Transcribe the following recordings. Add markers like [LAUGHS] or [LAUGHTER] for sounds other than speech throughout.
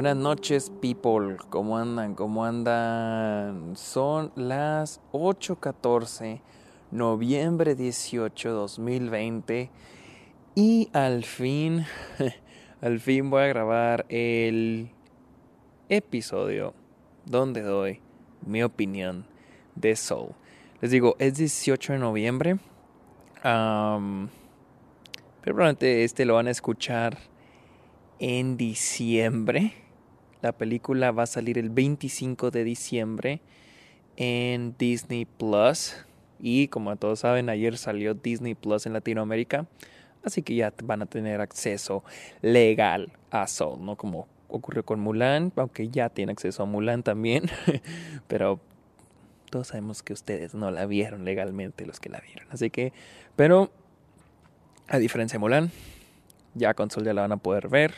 Buenas noches, people. ¿Cómo andan? ¿Cómo andan? Son las 8:14, noviembre 18, 2020. Y al fin, [LAUGHS] al fin voy a grabar el episodio donde doy mi opinión de Soul. Les digo, es 18 de noviembre. pero probablemente este lo van a escuchar en diciembre. La película va a salir el 25 de diciembre en Disney Plus. Y como todos saben, ayer salió Disney Plus en Latinoamérica. Así que ya van a tener acceso legal a Soul, ¿no? Como ocurrió con Mulan, aunque ya tiene acceso a Mulan también. [LAUGHS] Pero todos sabemos que ustedes no la vieron legalmente, los que la vieron. Así que, pero a diferencia de Mulan, ya con Sol ya la van a poder ver.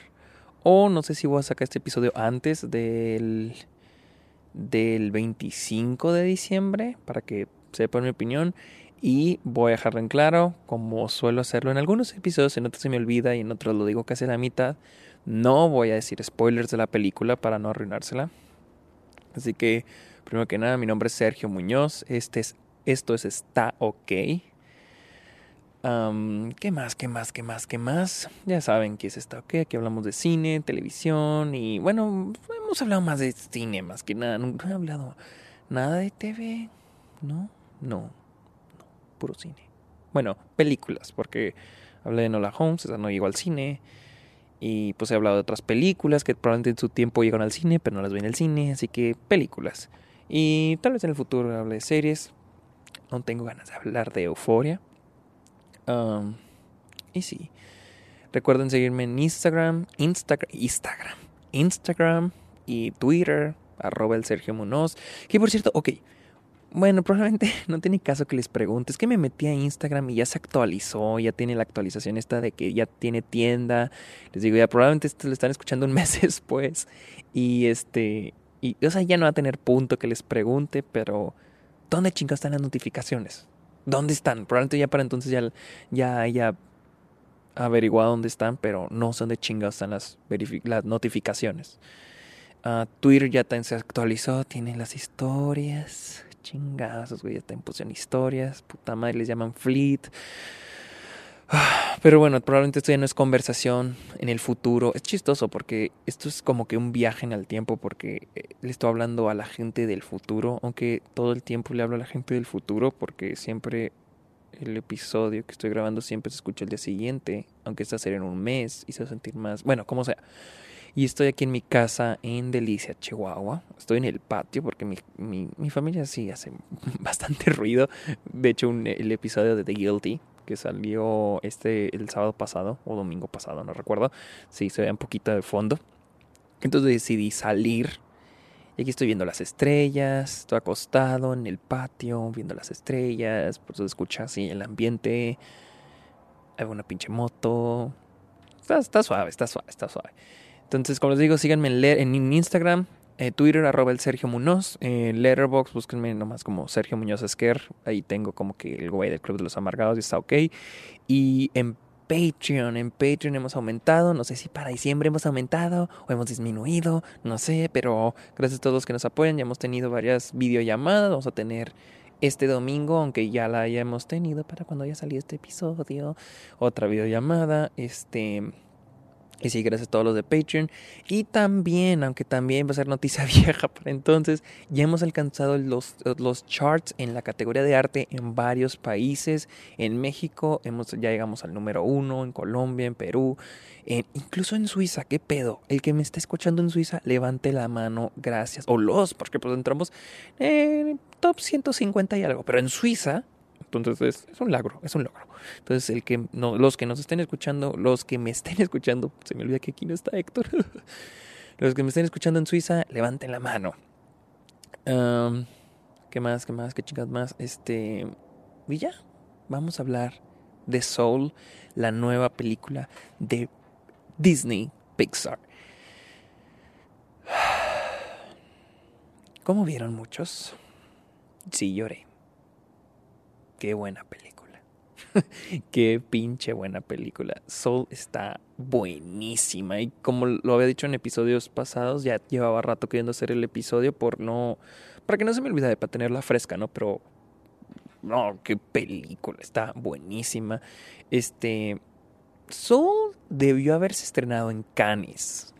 O no sé si voy a sacar este episodio antes del, del 25 de diciembre para que sepan mi opinión. Y voy a dejarlo en claro, como suelo hacerlo en algunos episodios, en otros se me olvida y en otros lo digo casi a la mitad. No voy a decir spoilers de la película para no arruinársela. Así que, primero que nada, mi nombre es Sergio Muñoz. Este es, esto es Está OK. ¿Qué más? ¿Qué más? ¿Qué más? ¿Qué más? Ya saben que es Está OK. Aquí hablamos de cine, televisión y bueno, hemos hablado más de cine más que nada. Nunca he hablado nada de TV. ¿No? No. No. Puro cine. Bueno, películas, porque hablé de Nola Holmes, esa no llegó al cine. Y pues he hablado de otras películas que probablemente en su tiempo llegan al cine, pero no las vi en el cine. Así que películas. Y tal vez en el futuro hable de series. No tengo ganas de hablar de Euforia y sí. Recuerden seguirme en Instagram, Instagram, Instagram, Instagram y Twitter, arroba el Sergio Munoz. Que por cierto, ok. Bueno, [LAUGHS] probablemente no tiene caso que les pregunte. Es que me metí a Instagram y ya se actualizó, ya tiene la actualización esta de que ya tiene tienda. Les digo, ya probablemente esto lo están escuchando un [LAUGHS] mes después. Y este, y o sea, ya no va a tener punto que les pregunte, pero ¿dónde chingados están las notificaciones? ¿Dónde están? Probablemente ya para entonces ya, ya haya averiguado dónde están, pero no sé dónde chingados están las, las notificaciones. Uh, Twitter ya se actualizó, tiene las historias. Chingados, güey, ya te pusieron historias. Puta madre, les llaman Fleet. Pero bueno, probablemente esto ya no es conversación en el futuro. Es chistoso porque esto es como que un viaje en el tiempo porque eh, le estoy hablando a la gente del futuro, aunque todo el tiempo le hablo a la gente del futuro porque siempre el episodio que estoy grabando siempre se escucha el día siguiente, aunque esta sería en un mes y se va a sentir más, bueno, como sea. Y estoy aquí en mi casa en Delicia, Chihuahua. Estoy en el patio porque mi, mi, mi familia sí hace [LAUGHS] bastante ruido. De hecho, un, el episodio de The Guilty, que salió este el sábado pasado o domingo pasado, no recuerdo. Sí, se ve un poquito de fondo. Entonces decidí salir. Y aquí estoy viendo las estrellas, estoy acostado en el patio viendo las estrellas, por eso escucha así el ambiente. Hay una pinche moto. Está, está suave, está suave, está suave. Entonces, como les digo, síganme en, en Instagram, eh, Twitter, arroba el Sergio Munoz. Eh, Letterboxd, búsquenme nomás como Sergio Muñoz Esquer. Ahí tengo como que el güey del Club de los Amargados y está ok. Y en Patreon, en Patreon hemos aumentado. No sé si para diciembre hemos aumentado o hemos disminuido. No sé, pero gracias a todos los que nos apoyan. Ya hemos tenido varias videollamadas. Vamos a tener este domingo, aunque ya la hayamos tenido para cuando haya salido este episodio. Otra videollamada. Este y sí, gracias a todos los de Patreon. Y también, aunque también va a ser noticia [LAUGHS] vieja para entonces, ya hemos alcanzado los, los charts en la categoría de arte en varios países. En México hemos, ya llegamos al número uno, en Colombia, en Perú, incluso en Suiza. ¿Qué pedo? El que me está escuchando en Suiza, levante la mano, gracias. O los, porque pues entramos en top 150 y algo. Pero en Suiza entonces es, un logro, es un logro. Entonces el que no, los que nos estén escuchando, los que me estén escuchando, se me olvida que aquí no está Héctor. [LAUGHS] los que me estén escuchando en Suiza, levanten la mano. ¿Qué más? ¿Qué más? ¿Qué chicas más? Este. Y ya. Vamos a hablar de Soul, la nueva película de Disney Pixar. [SIGHS] ¿Cómo vieron muchos? Sí, lloré. Qué buena película. [LAUGHS] Qué pinche buena película. Soul está buenísima. Y como lo había dicho en episodios pasados, ya llevaba rato queriendo hacer el episodio por no. Para que no se me olvide, para tenerla fresca, ¿no? Pero. No, qué película. Está buenísima. Este. Soul debió haberse estrenado en Cannes.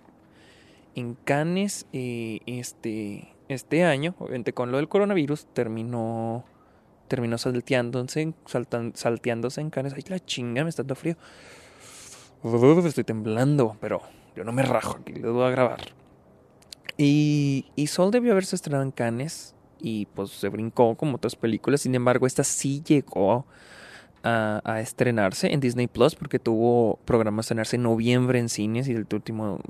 En Cannes, eh, este, este año, obviamente con lo del coronavirus, terminó terminó salteándose, saltan, salteándose en canes. Ay, la chinga, me está dando frío. estoy temblando, pero yo no me rajo aquí, le voy a grabar. Y, y Sol debió haberse estrenado en Cannes y pues se brincó como otras películas. Sin embargo, esta sí llegó a, a, estrenarse en Disney Plus porque tuvo programa de estrenarse en noviembre en cines y el último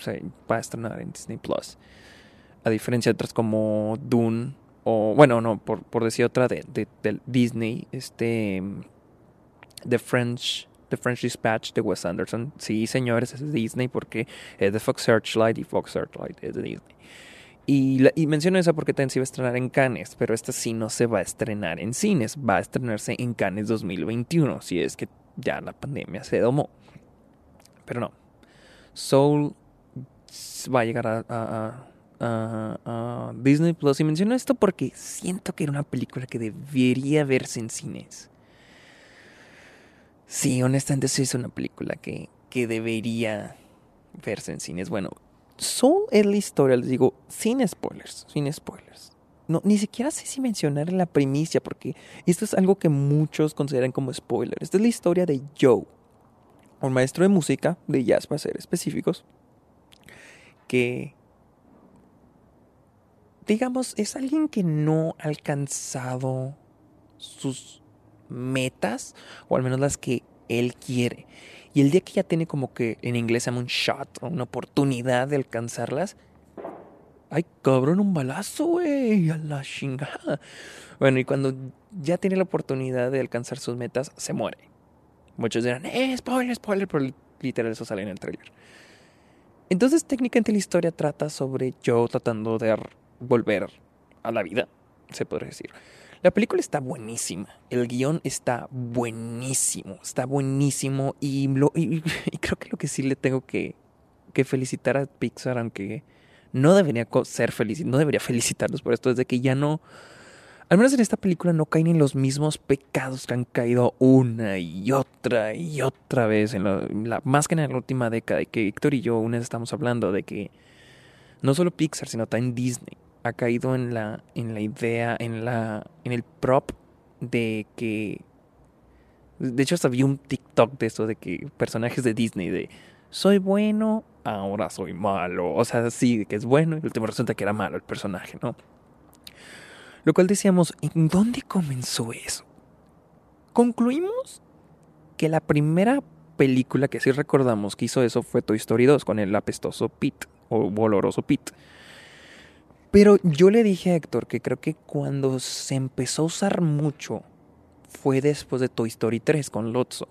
se va a estrenar en Disney Plus. A diferencia de otras como Dune bueno, no, por, por decir otra de, de, Disney, este The French The French Dispatch de Wes Anderson. Sí, señores, es Disney porque es de Fox Searchlight y Fox Searchlight es de Disney. Y, y menciono esa porque también se iba a estrenar en Cannes, pero esta sí no se va a estrenar en cines, va a estrenarse en Cannes 2021, si es que ya la pandemia se domó. Pero no, Soul va a llegar a Disney Plus. Y menciono esto porque siento que era una película que debería verse en cines. Sí, honestamente sí es una película que, que debería verse en cines. Bueno, Soul es la historia, les digo, sin spoilers, sin spoilers. No, ni siquiera sé si mencionar la primicia, porque esto es algo que muchos consideran como spoiler. Esta es la historia de Joe, un maestro de música, de jazz para ser específicos, que digamos, es alguien que no ha alcanzado sus metas, o al menos las que él quiere. Y el día que ya tiene como que en inglés se llama un shot, o una oportunidad de alcanzarlas, ay cabrón, un balazo, güey, a la chingada. Bueno, y cuando ya tiene la oportunidad de alcanzar sus metas, se muere. Muchos dirán, eh, spoiler, spoiler, pero literal eso sale en el trailer. Entonces, técnicamente la historia trata sobre Joe tratando de volver a la vida, se podría decir. La película está buenísima, el guion está buenísimo, está buenísimo y, creo que lo que sí le tengo que, que felicitar a Pixar, aunque no debería ser feliz, no debería felicitarlos por esto, es de que ya no, al menos en esta película no caen en los mismos pecados que han caído una y otra y otra vez, más que en la última década, y que Héctor y yo una vez estamos hablando de que no solo Pixar, sino también Disney ha caído en la, en la idea, en, la, en el prop de que... De hecho, hasta vi un TikTok de eso, de que personajes de Disney, de soy bueno, ahora soy malo. O sea, sí, que es bueno y último resulta que era malo el personaje, ¿no? Lo cual decíamos, ¿en dónde comenzó eso? Concluimos que la primera película que sí recordamos que hizo eso fue Toy Story 2 con el apestoso Pete o oloroso Pete. Pero yo le dije a Héctor que creo que cuando se empezó a usar mucho fue después de Toy Story 3 con Lotso.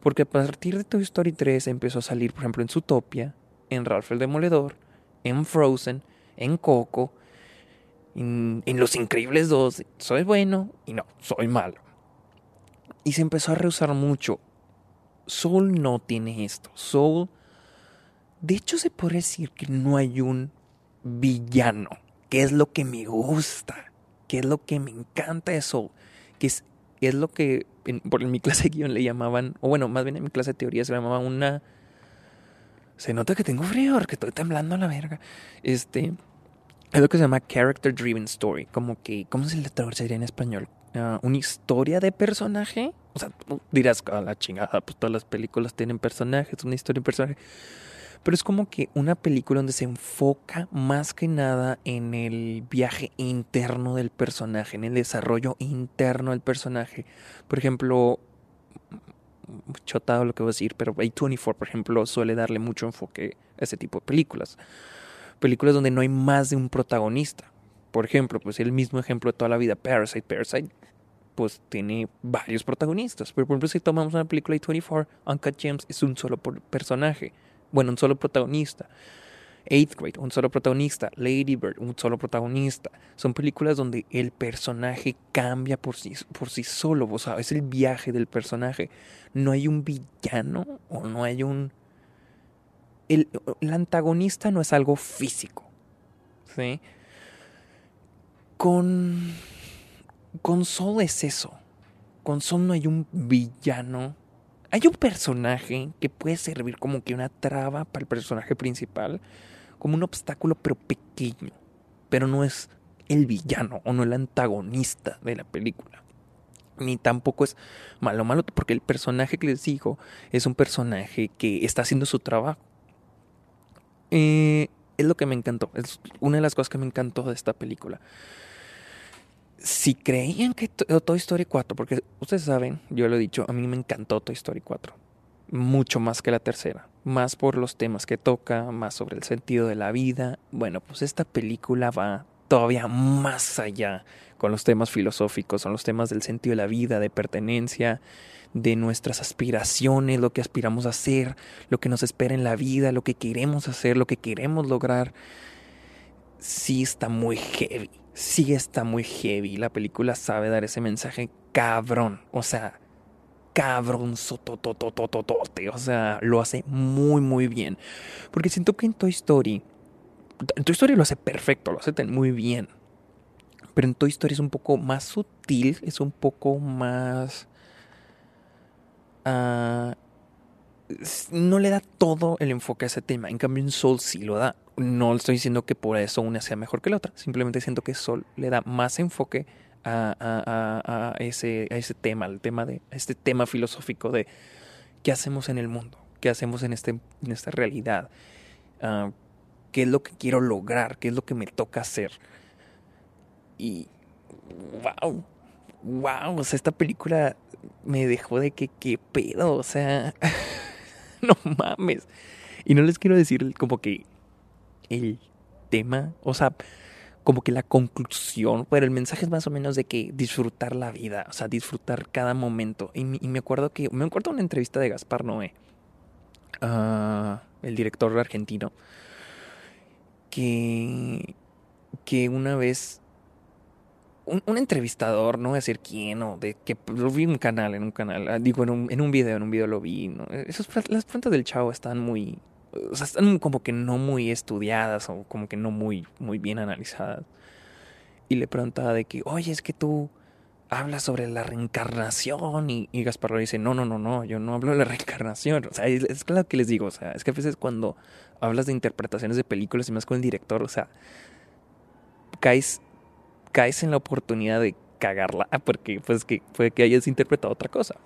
Porque a partir de Toy Story 3 empezó a salir, por ejemplo, en Zootopia, en Ralph el Demoledor, en Frozen, en Coco, en, Los Increíbles 2. Soy bueno y no, soy malo. Y se empezó a reusar mucho. Soul no tiene esto. Soul, de hecho, se puede decir que no hay un villano qué es lo que me gusta, qué es lo que me encanta eso, qué es, es lo que en, por mi [LAUGHS] clase de guion le llamaban, o bueno, más bien en mi clase de teoría se llamaba una... Se nota que tengo frío, que estoy temblando a la verga. Este, es lo que se llama Character Driven Story, como que, ¿cómo se le traduciría en español? Ah, una historia de personaje. O sea, dirás, a la chingada, pues todas las películas tienen personajes, una historia de personaje pero es como que una película donde se enfoca más que nada en el viaje interno del personaje, en el desarrollo interno del personaje. Por ejemplo, chotado lo que voy a decir, pero A24, por ejemplo, suele darle mucho enfoque a ese tipo de películas. Películas donde no hay más de un protagonista. Por ejemplo, pues el mismo ejemplo de toda la vida, Parasite. Parasite pues tiene varios protagonistas. Pero por ejemplo, si tomamos una película de 24, Uncut Gems es un solo personaje bueno, un solo protagonista. Eighth Grade, un solo protagonista. Lady Bird, un solo protagonista. Son películas donde el personaje cambia por sí, por sí solo. O sea, es el viaje del personaje. No hay un villano o no hay un... El, el antagonista no es algo físico. ¿Sí? Con... Con Soul es eso. Con Soul no hay un villano hay un personaje que puede servir como que una traba para el personaje principal, como un obstáculo pero pequeño, pero no es el villano o no el antagonista de la película. Ni tampoco es malo, malo, porque el personaje que les digo es un personaje que está haciendo su trabajo. Eh, es lo que me encantó, es una de las cosas que me encantó de esta película si creían que Toy Story 4, porque ustedes saben, yo lo he dicho, a mí me encantó Toy Story 4, mucho más que la tercera, más por los temas que toca, más sobre el sentido de la vida. Bueno, pues esta película va todavía más allá con los temas filosóficos, son los temas del sentido de la vida, de pertenencia, de nuestras aspiraciones, lo que aspiramos a hacer, lo que nos espera en la vida, lo que queremos hacer, lo que queremos lograr. Sí está muy heavy sí está muy heavy. La película sabe dar ese mensaje cabrón. O sea, cabrón sotototototote. O sea, lo hace muy, muy bien. Porque siento que en Toy Story. En Toy Story lo hace perfecto, lo hace muy bien. Pero en Toy Story es un poco más sutil, es un poco más. Uh, no le da todo el enfoque a ese tema. En cambio, en Soul sí lo da. No estoy diciendo que por eso una sea mejor que la otra. Simplemente siento que Soul le da más enfoque a, ese, a ese tema, al tema de, este tema filosófico de qué hacemos en el mundo, qué hacemos en, este, en esta realidad, ah, qué es lo que quiero lograr, qué es lo que me toca hacer. Y wow, wow, o sea, esta película me dejó de que qué pedo, o sea. [LAUGHS] no mames. Y no les quiero decir como que el tema, o sea, como que la conclusión, pero el mensaje es más o menos de que disfrutar la vida, o sea, disfrutar cada momento. Y, me acuerdo que, me acuerdo una entrevista de Gaspar Noé, ah, el director argentino, que, que una vez un, entrevistador, no voy a decir quién, o de que lo vi en un canal, en un canal, ah, digo, en un, en un video, en un video lo vi, ¿no? Las preguntas del chavo están muy, o sea, están como que no muy estudiadas o como que no muy, muy bien analizadas. Y le preguntaba de que, oye, es que tú hablas sobre la reencarnación y, y Gaspar dice, no, no, no, no, yo no hablo de la [LAUGHS] reencarnación. O sea, es, es, claro que les digo, o sea, es que a veces cuando hablas de interpretaciones de películas y más con el director, o sea, caes caes en la oportunidad de cagarla [LAUGHS] porque pues que puede que hayas interpretado otra cosa.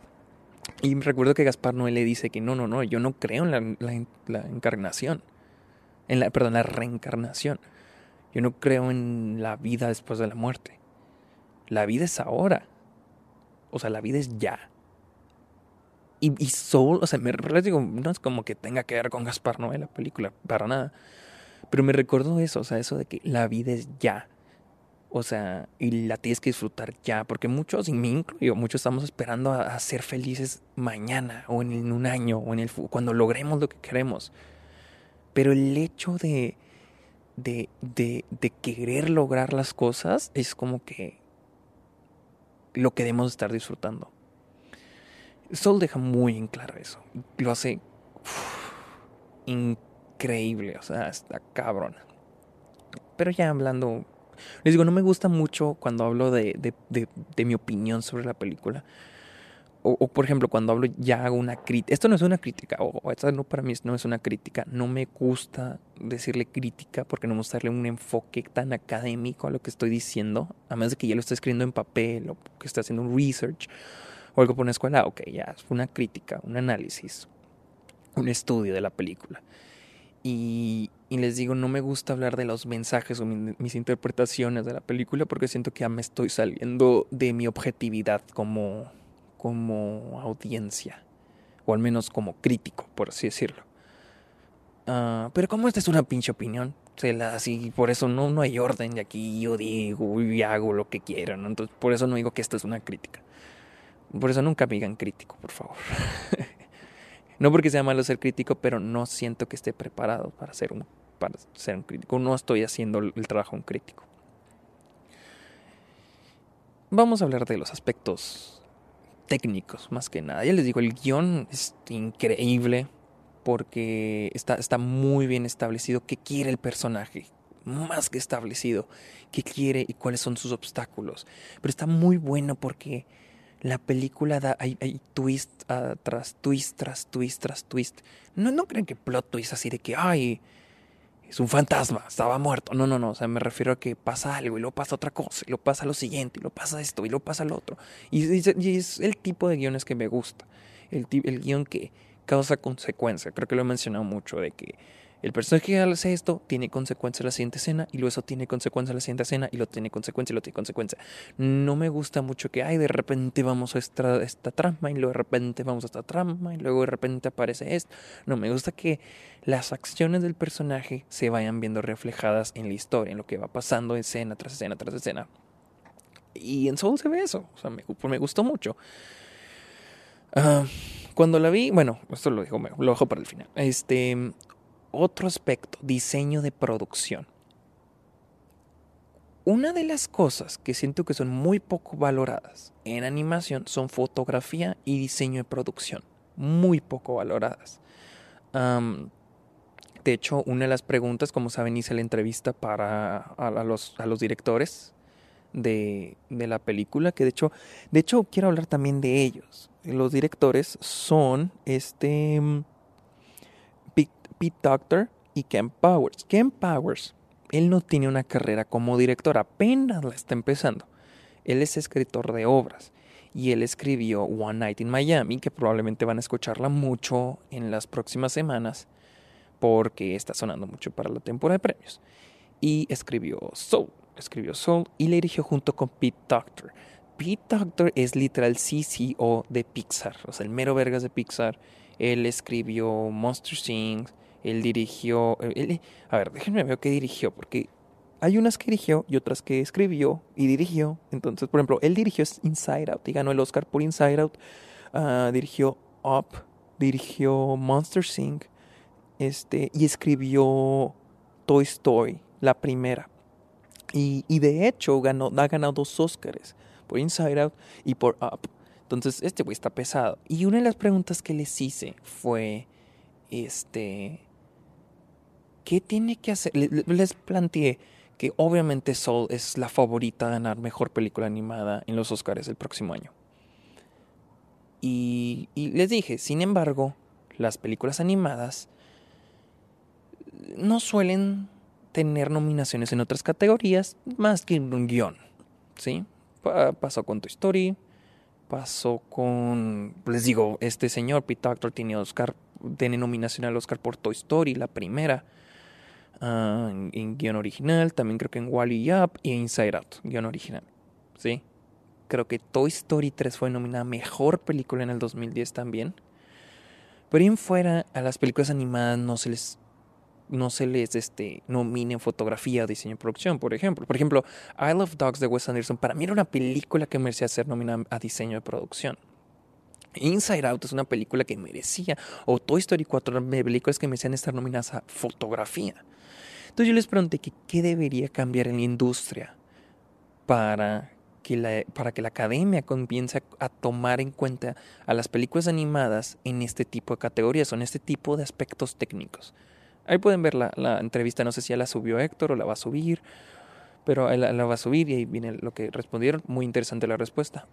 Y recuerdo que Gaspar Noé le dice que no, no, no, yo no creo en la, encarnación. En la, perdón, la reencarnación. Yo no creo en la vida después de la muerte. La vida es ahora. O sea, la vida es ya. Y, y Soul, o sea, me digo, no es como que tenga que ver con Gaspar Noé la película, para nada. Pero me recordó eso, o sea, eso de que la vida es ya. O sea, y la tienes que disfrutar ya, porque muchos, y me incluyo, muchos estamos esperando a, ser felices mañana o en, un año o en el cuando logremos lo que queremos. Pero el hecho de, de, de, de querer lograr las cosas es como que lo que debemos estar disfrutando. Soul deja muy en claro eso. Lo hace increíble, o sea, está cabrón. Pero ya hablando les digo, no me gusta mucho cuando hablo de, de, de, mi opinión sobre la película. O, por ejemplo, cuando hablo ya hago una crítica. Esto no es una crítica, o esto no para mí no es una crítica. No me gusta decirle crítica porque no me gusta darle un enfoque tan académico a lo que estoy diciendo. A menos de que ya lo esté escribiendo en papel o que esté haciendo un research o algo por una escuela. Ok, ya es una crítica, un análisis, un estudio de la película. Y, y les digo, no me gusta hablar de los mensajes o mis interpretaciones de la película porque siento que ya me estoy saliendo de mi objetividad como, como audiencia, o al menos como crítico, por así decirlo. Uh, pero como esta es una pinche opinión, se la así, por eso no, no hay orden de aquí yo digo y hago lo que quiero, ¿no? Entonces, por eso no digo que esto es una crítica. Por eso nunca me digan crítico, por favor. [LAUGHS] no porque sea malo ser crítico, pero no siento que esté preparado para ser un para ser un crítico. No estoy haciendo el trabajo de un crítico. Vamos a hablar de los aspectos técnicos, más que nada. Ya les digo, el guion es increíble porque está, está muy bien establecido qué quiere el personaje, más que establecido qué quiere y cuáles son sus obstáculos. Pero está muy bueno porque la película da, hay, twist tras twist, tras twist, tras twist. No, no creen que plot twist así de que, ay, es un fantasma, estaba muerto. No, no, no, o sea, me refiero a que pasa algo y luego pasa otra cosa, y luego pasa lo siguiente, y luego pasa esto, y luego pasa lo otro. Y, es el tipo de guiones que me gusta, el, el guion que causa consecuencia. Creo que lo he mencionado mucho, de que el personaje que hace esto tiene consecuencia en la siguiente escena y luego eso tiene consecuencia en la siguiente escena y lo tiene consecuencia y lo tiene consecuencia. No me gusta mucho que, ay, de repente vamos a esta, trama y luego de repente vamos a esta trama y luego de repente aparece esto. No, me gusta que las acciones del personaje se vayan viendo reflejadas en la historia, en lo que va pasando escena tras escena tras escena. Y en Soul se ve eso, o sea, me, me gustó mucho. Ah, cuando la vi, bueno, esto lo dejo, lo dejo para el final. Este, otro aspecto, diseño de producción. Una de las cosas que siento que son muy poco valoradas en animación son fotografía y diseño de producción. Muy poco valoradas. de hecho, una de las preguntas, como saben, hice la entrevista para a, los, a los, directores de, de, la película, que de hecho, de hecho quiero hablar también de ellos. Los directores son este Pete Doctor y Ken Powers. Ken Powers, él no tiene una carrera como director, apenas la está empezando. Él es escritor de obras y él escribió One Night in Miami, que probablemente van a escucharla mucho en las próximas semanas porque está sonando mucho para la temporada de premios. Y escribió Soul, escribió Soul y le dirigió junto con Pete Doctor. Pete Doctor es literal CCO de Pixar, o sea, el mero vergas de Pixar. Él escribió Monster Things, él dirigió. a ver, déjenme ver qué dirigió, porque hay unas que dirigió y otras que escribió y dirigió. Entonces, por ejemplo, él dirigió Inside Out y ganó el Oscar por Inside Out. Ah, dirigió Up, dirigió Monster Inc. Este, y escribió Toy Story, la primera. Y, y de hecho ganó, ha ganado dos Oscars, por Inside Out y por Up. Entonces, este güey está pesado. Y una de las preguntas que les hice fue, este, ¿qué tiene que hacer? Les planteé que obviamente Soul es la favorita a ganar mejor película animada en los Oscars el próximo año. Y, les dije, sin embargo, las películas animadas no suelen tener nominaciones en otras categorías más que un guion. ¿Sí? Pasó con Toy Story, pasó con, les digo, este señor Pete Doctor tiene Oscar, tiene nominación al Oscar por Toy Story, la primera. Ah, en, guion original, también creo que en Wally Up y Inside Out, guion original. ¿Sí? Creo que Toy Story 3 fue nominada mejor película en el 2010 también. Pero en fuera, a las películas animadas no se les no se les este, nomine en fotografía o diseño de producción, por ejemplo. Por ejemplo, I Love Dogs de Wes Anderson para mí era una película que merecía ser nominada a diseño de producción. Inside Out es una película que merecía, o Toy Story 4 películas que merecían estar nominadas a fotografía. Entonces yo les pregunté que qué debería cambiar en la industria para que la, para que la academia comience a, tomar en cuenta a las películas animadas en este tipo de categorías o en este tipo de aspectos técnicos. Ahí pueden ver la, la entrevista, no sé si ya la subió Héctor o la va a subir, pero la, la va a subir y ahí viene lo que respondieron. Muy interesante la respuesta.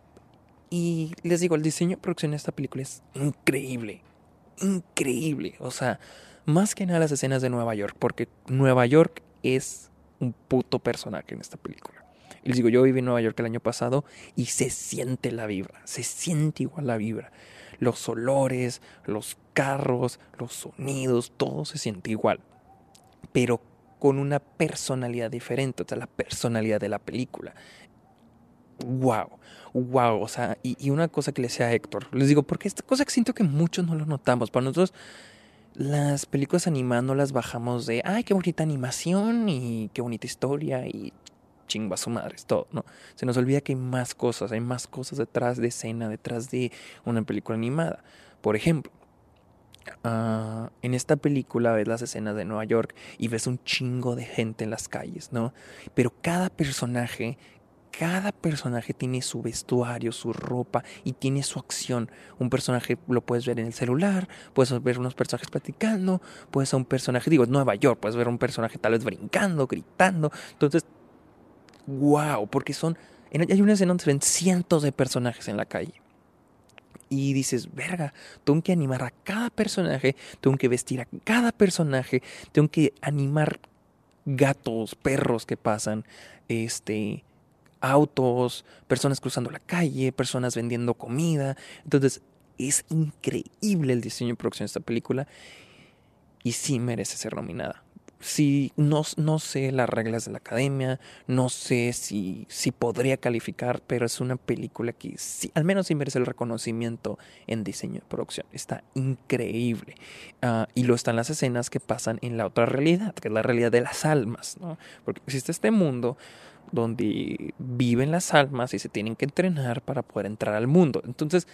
Y les digo, el diseño de producción de esta película es increíble. Increíble. O sea, más que nada las escenas de Nueva York, porque Nueva York es un puto personaje en esta película. Y les digo, yo viví en Nueva York el año pasado y se siente la vibra, se siente igual la vibra. Los olores, los carros, los sonidos, todo se siente igual. Pero con una personalidad diferente, o sea, la personalidad de la película. ¡Wow! ¡Wow! O sea, y, y una cosa que le decía a Héctor, les digo, porque esta cosa que siento que muchos no lo notamos, para nosotros las películas animadas no las bajamos de, ay, qué bonita animación y qué bonita historia y chingua su madre, es todo, ¿no? Se nos olvida que hay más cosas, hay más cosas detrás de escena, detrás de una película animada. Por ejemplo, ah, en esta película ves las escenas de Nueva York y ves un chingo de gente en las calles, ¿no? Pero cada personaje cada personaje tiene su vestuario, su ropa y tiene su acción. Un personaje lo puedes ver en el celular, puedes ver unos personajes platicando, puedes ver un personaje, digo, Nueva York, puedes ver un personaje tal vez brincando, gritando. Entonces, wow, porque son... Hay una escena donde se ven cientos de personajes en la calle. Y dices, verga, tengo que animar a cada personaje, tengo que vestir a cada personaje, tengo que animar gatos, perros que pasan, este, autos, personas cruzando la calle, personas vendiendo comida. Entonces, es increíble el diseño y producción de esta película y sí merece ser nominada. Sí, no, no sé las reglas de la academia, no sé si, si podría calificar, pero es una película que sí, al menos sí merece el reconocimiento en diseño y producción. Está increíble. Ah, y lo están las escenas que pasan en la otra realidad, que es la realidad de las almas, ¿no? Porque existe este mundo donde viven las almas y se tienen que entrenar para poder entrar al mundo. Entonces,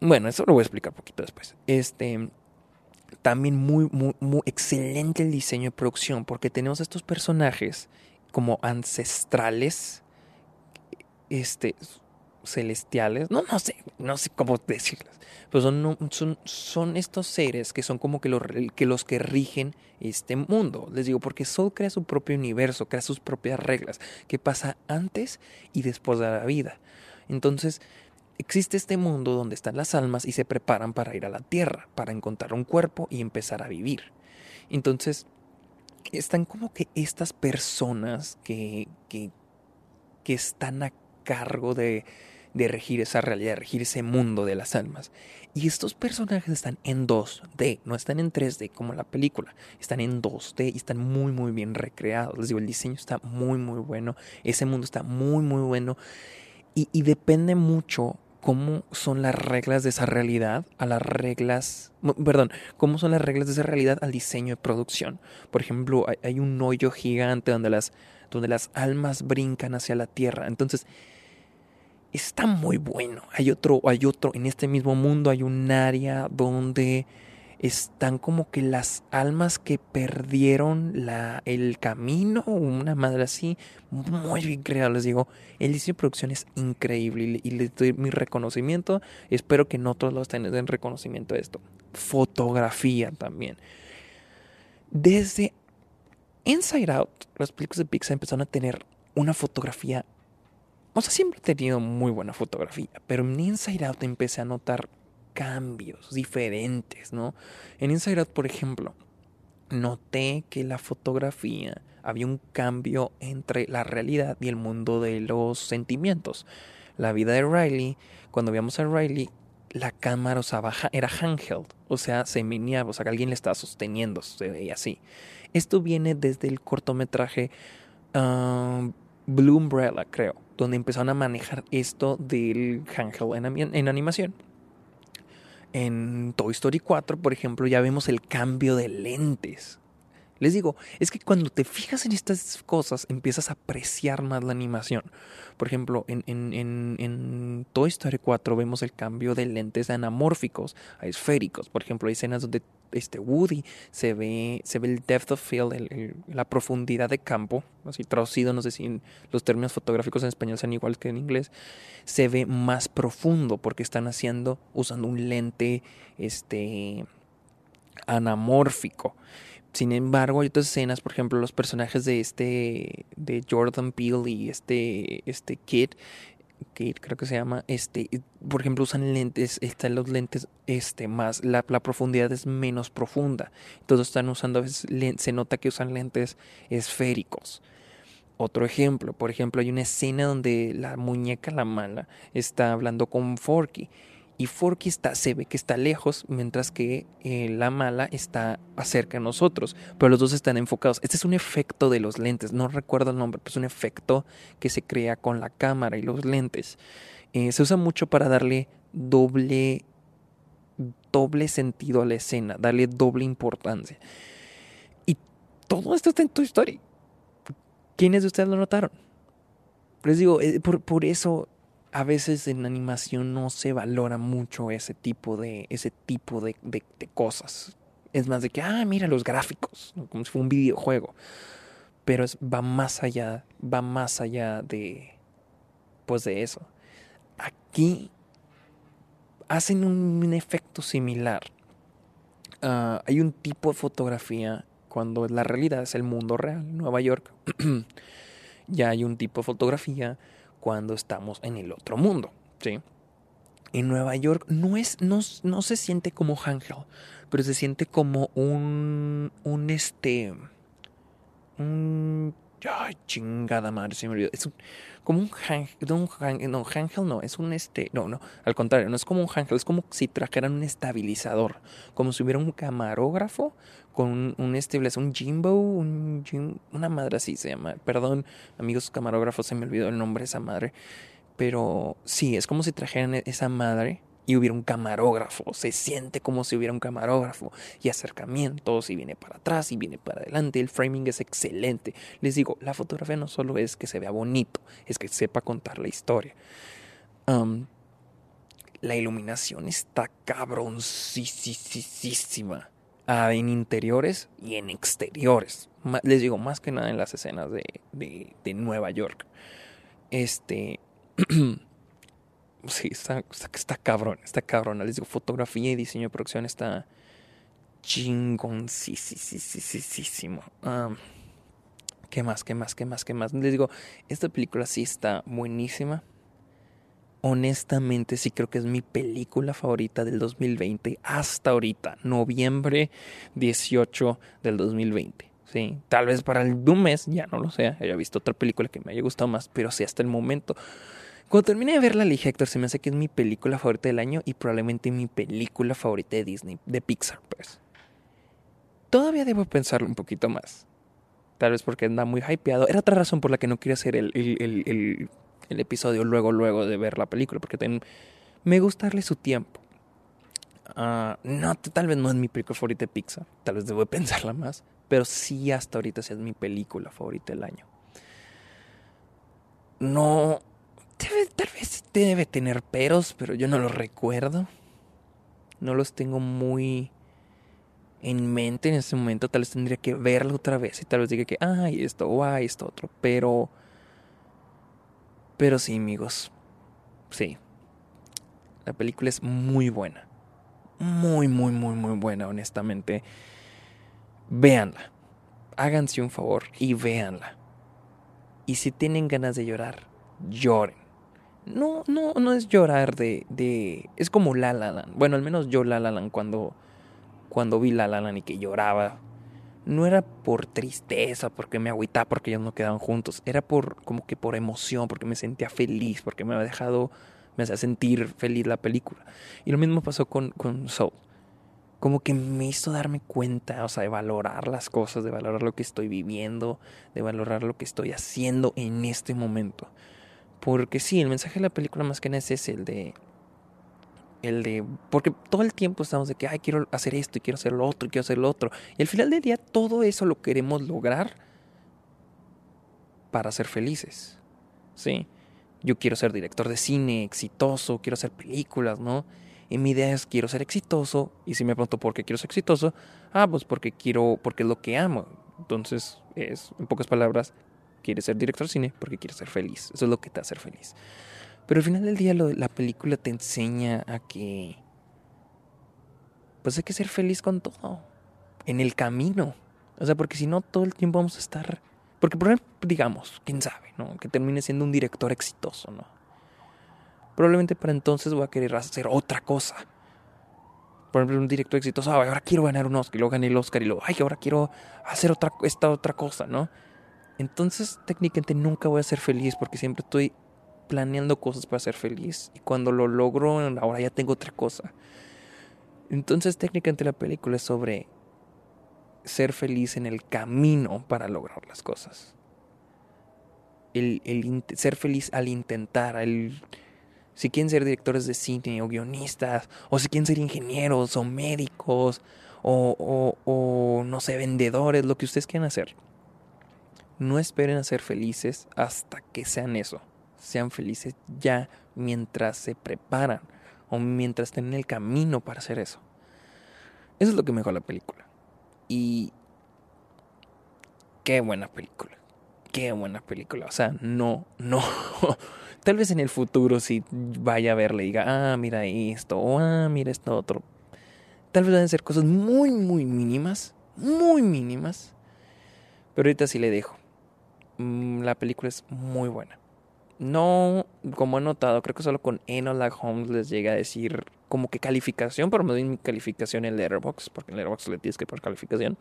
bueno, eso lo voy a explicar un poquito después. Este, también muy, muy, muy excelente el diseño de producción porque tenemos estos personajes como ancestrales, este, celestiales, no, no sé, no sé cómo decirlas, pero son, son, son estos seres que son como que los, que los que rigen este mundo. Les digo, porque Soul crea su propio universo, crea sus propias reglas, que pasa antes y después de la vida. Entonces, existe este mundo donde están las almas y se preparan para ir a la tierra, para encontrar un cuerpo y empezar a vivir. Entonces, están como que estas personas que, que, que están a cargo de, de regir esa realidad, de regir ese mundo de las almas. Y estos personajes están en 2D, no están en 3D como la película, están en 2D y están muy muy bien recreados. Les digo, el diseño está muy muy bueno, ese mundo está muy muy bueno y, depende mucho cómo son las reglas de esa realidad a las reglas, perdón, cómo son las reglas de esa realidad al diseño de producción. Por ejemplo, hay, hay un hoyo gigante donde las, donde las almas brincan hacia la tierra. Entonces, está muy bueno. Hay otro, hay otro, en este mismo mundo hay un área donde están como que las almas que perdieron la, el camino, una madre así, muy bien creado, les digo, el diseño de producción es increíble y, les doy mi reconocimiento, espero que no todos los den reconocimiento de esto. Fotografía también. Desde Inside Out, las películas de Pixar empezaron a tener una fotografía o sea, siempre he tenido muy buena fotografía, pero en Inside Out empecé a notar cambios diferentes, ¿no? En Inside Out, por ejemplo, noté que la fotografía había un cambio entre la realidad y el mundo de los sentimientos. La vida de Riley, cuando veíamos a Riley, la cámara era handheld, o sea, se meneaba, o sea, que alguien le estaba sosteniendo, se veía así. Esto viene desde el cortometraje um, Blue Umbrella, creo, donde empezaron a manejar esto del handheld en, en animación. En Toy Story 4, por ejemplo, ya vemos el cambio de lentes. Les digo, es que cuando te fijas en estas cosas empiezas a apreciar más la animación. Por ejemplo, en, en, en, Toy Story 4 vemos el cambio de lentes anamórficos a esféricos. Por ejemplo, hay escenas donde este Woody se ve, se ve el depth of field, la profundidad de campo, así traducido, no sé si los términos fotográficos en español sean iguales que en inglés, se ve más profundo porque están haciendo, usando un lente este, anamórfico. Sin embargo, hay otras escenas, por ejemplo, los personajes de este, de Jordan Peele y este, este Kid, Kid creo que se llama, este, por ejemplo, usan lentes, están los lentes, este, más, la, la profundidad es menos profunda. Entonces están usando, se nota que usan lentes esféricos. Otro ejemplo, por ejemplo, hay una escena donde la muñeca, la mala, está hablando con Forky y Forky está, se ve que está lejos, mientras que eh, la mala está cerca de nosotros, pero los dos están enfocados. Este es un efecto de los lentes, no recuerdo el nombre, pero es un efecto que se crea con la cámara y los lentes. Eh, se usa mucho para darle doble, doble sentido a la escena, darle doble importancia. Y todo esto está en tu historia. ¿Quiénes de ustedes lo notaron? Les digo, eh, por, por eso a veces en animación no se valora mucho ese tipo de, ese tipo de, de, cosas. Es más de que, ah, mira los gráficos, como si fuera un videojuego. Pero va más allá, va más allá de, pues de eso. Aquí hacen un, efecto similar. Uh, hay un tipo de fotografía cuando la realidad es el mundo real, Nueva York. [CLEARS THROAT] ya hay un tipo de fotografía cuando estamos en el otro mundo, ¿sí? En Nueva York no es, no, no se siente como Ángel, pero se siente como un, un este, un, ay, chingada madre, se me olvidó, es un, como un ángel, no, no, ángel no, es un este, no, no, al contrario, no es como un ángel, es como si trajeran un estabilizador, como si hubiera un camarógrafo con un, un un Jimbo, un, una madre así se llama, perdón, amigos camarógrafos, se me olvidó el nombre de esa madre, pero sí, es como si trajeran esa madre y hubiera un camarógrafo. Se siente como si hubiera un camarógrafo y acercamientos y viene para atrás y viene para adelante. El framing es excelente. Les digo, la fotografía no solo es que se vea bonito, es que sepa contar la historia. la iluminación está cabroncísima. Ah, en interiores y en exteriores. Les digo, más que nada en las escenas de, de, de Nueva York. Este. [CLEARS THROAT] sí, está, está, cabrón, está cabrón. Les digo, fotografía y diseño de producción está chingoncísimo. Um, ¿Qué más? ¿Qué más? ¿Qué más? ¿Qué más? Les digo, esta película sí está buenísima. Honestamente, sí creo que es mi película favorita del 2020 hasta ahorita, noviembre 18 del 2020. Sí, tal vez para el mes, ya no lo sé, haya visto otra película que me haya gustado más, pero sí hasta el momento. Cuando terminé de verla, le dije, Héctor, se me hace que es mi película favorita del año y probablemente mi película favorita de Disney, de Pixar, pues. Todavía debo pensarlo un poquito más. Tal vez porque anda muy hypeado. Era otra razón por la que no quería hacer el, el, el, episodio luego, luego de ver la película, porque me gusta darle su tiempo. Uh, no, tal vez no es mi película favorita de Pixar. Tal vez debo pensarla más. Pero sí, hasta ahorita sí es mi película favorita del año. No tal vez debe tener peros, pero yo no los recuerdo. No los tengo muy en mente en ese momento. Tal vez tendría que verlo otra vez y tal vez diga que, ay, esto o ay, esto otro. Pero. Pero sí, amigos. Sí. La película es muy buena. Muy, muy, muy, muy buena, honestamente. Véanla. Háganse un favor y véanla. Y si tienen ganas de llorar, lloren no, no, no es llorar de, de, es como La La. Bueno, al menos yo La La cuando, cuando vi La La y que lloraba, no era por tristeza, porque me agüitaba, porque ellos no quedaban juntos, era por, como que por emoción, porque me sentía feliz, porque me había dejado, me hacía sentir feliz la película. Y lo mismo pasó con, con Soul. Como que me hizo darme cuenta, o sea, de valorar las cosas, de valorar lo que estoy viviendo, de valorar lo que estoy haciendo en este momento. Porque sí, el mensaje de la película más que nada es el de. El de. Porque todo el tiempo estamos de que, ay, quiero hacer esto y quiero hacer lo otro y quiero hacer lo otro. Y al final del día, todo eso lo queremos lograr para ser felices. Sí. Yo quiero ser director de cine, exitoso, quiero hacer películas, ¿no? Y mi idea es quiero ser exitoso. Y si me pregunto por qué quiero ser exitoso, ah, pues porque quiero, porque es lo que amo. Entonces, es, en pocas palabras, quieres ser director de cine porque quieres ser feliz. Eso es lo que te hace feliz. Pero al final del día la película te enseña a que pues hay que ser feliz con todo. En el camino. O sea, porque si no todo el tiempo vamos a estar... Porque por ejemplo, digamos, quién sabe, ¿no? Que termine siendo un director exitoso, ¿no? Probablemente para entonces voy a querer hacer otra cosa. Por ejemplo, un director exitoso, ahora quiero ganar un Oscar, y luego gané el Oscar, y luego, ay, ahora quiero hacer otra, esta otra cosa, ¿no? Entonces técnicamente nunca voy a ser feliz porque siempre estoy planeando cosas para ser feliz. Y cuando lo logro, ahora ya tengo otra cosa. Entonces técnicamente la película es sobre ser feliz en el camino para lograr las cosas. El, ser feliz al intentar, el, si quieren ser directores de cine o guionistas, o si quieren ser ingenieros o médicos, o, o, o no sé, vendedores, lo que ustedes quieran hacer no esperen a ser felices hasta que sean eso. sean felices ya mientras se preparan o mientras estén en el camino para hacer eso. Eso es lo que me dejó la película. Y qué buena película. Qué buena película. O sea, no, no. [LAUGHS] Tal vez en el futuro si vaya a verle y diga, ah, mira esto, o ah, mira esto otro. Tal vez van a ser cosas muy, muy mínimas, muy mínimas. Pero ahorita sí le dejo. Mm, la película es muy buena. No, como he notado, creo que solo con Enola Holmes les llega a decir como que calificación, pero me doy mi calificación en Letterboxd, porque en Letterboxd le tienes que poner calificación.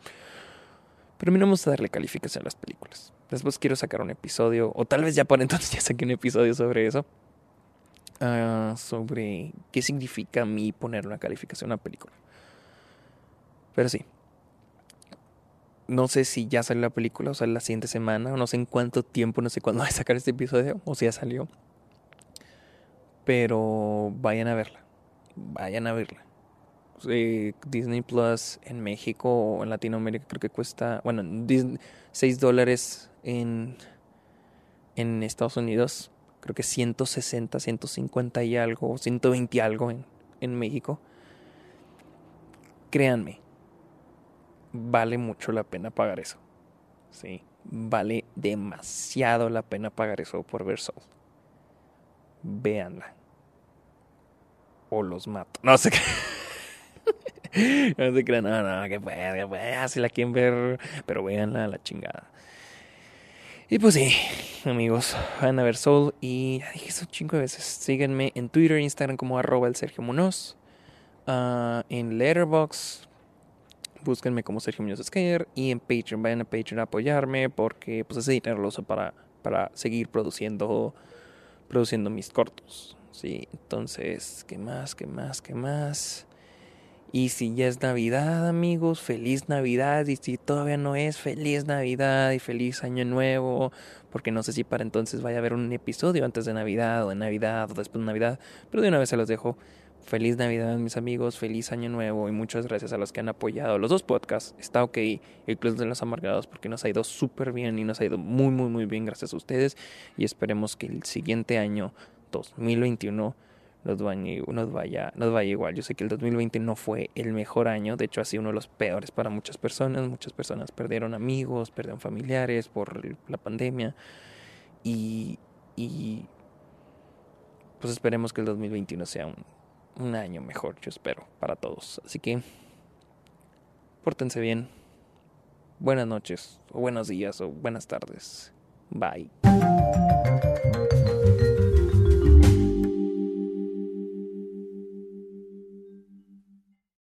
Pero a mí no me gusta darle calificación a las películas. Después quiero sacar un episodio, o tal vez ya por [LAUGHS] entonces ya saqué un episodio sobre eso. Uh, sobre qué significa a mí poner una calificación a una película. Pero sí. No sé si ya salió la película, o sea, la siguiente semana, no sé en cuánto tiempo, no sé cuándo voy a sacar este episodio, o si ya salió. Pero vayan a verla. Vayan a verla. Disney Plus en México o en Latinoamérica creo que cuesta, bueno, 6 dólares en, en Estados Unidos, creo que 160, 150 y algo, 120 y algo en, en México. Créanme, vale mucho la pena pagar eso. Sí, vale demasiado la pena pagar eso por ver Soul. Véanla. O los mato. No sé qué. [LAUGHS] no se crean, no, no, que puede, que puede, ah, si la quieren ver, pero véanla a la chingada. Y pues sí, amigos, van a ver Soul y ya dije eso chingo de veces. Síganme en Twitter e Instagram como arroba el Sergio Munoz. Uh, en Letterboxd, búsquenme como Sergio Munoz Skater. Y en Patreon, vayan a Patreon a apoyarme porque pues ese dinero lo uso para, para seguir produciendo, produciendo mis cortos. Sí, entonces, ¿qué más? ¿Qué más? ¿Qué más? Y si ya es Navidad, amigos, feliz Navidad. Y si todavía no es, feliz Navidad y feliz Año Nuevo. Porque no sé si para entonces vaya a haber un episodio antes de Navidad o de Navidad o después de Navidad. Pero de una vez se los dejo. Feliz Navidad, mis amigos. Feliz Año Nuevo. Y muchas gracias a los que han apoyado los dos podcasts. Está ok. El Club de los Amargados porque nos ha ido súper bien y nos ha ido muy, muy, muy bien gracias a ustedes. Y esperemos que el siguiente año, 2021 nos vaya, nos vaya, nos vaya igual. Yo sé que el 2020 no fue el mejor año, de hecho ha sido uno de los peores para muchas personas. Muchas personas perdieron amigos, perdieron familiares por la pandemia. Y, y pues esperemos que el 2021 sea un, un año mejor, yo espero, para todos. Así que pórtense bien. Buenas noches, o buenos días, o buenas tardes. Bye.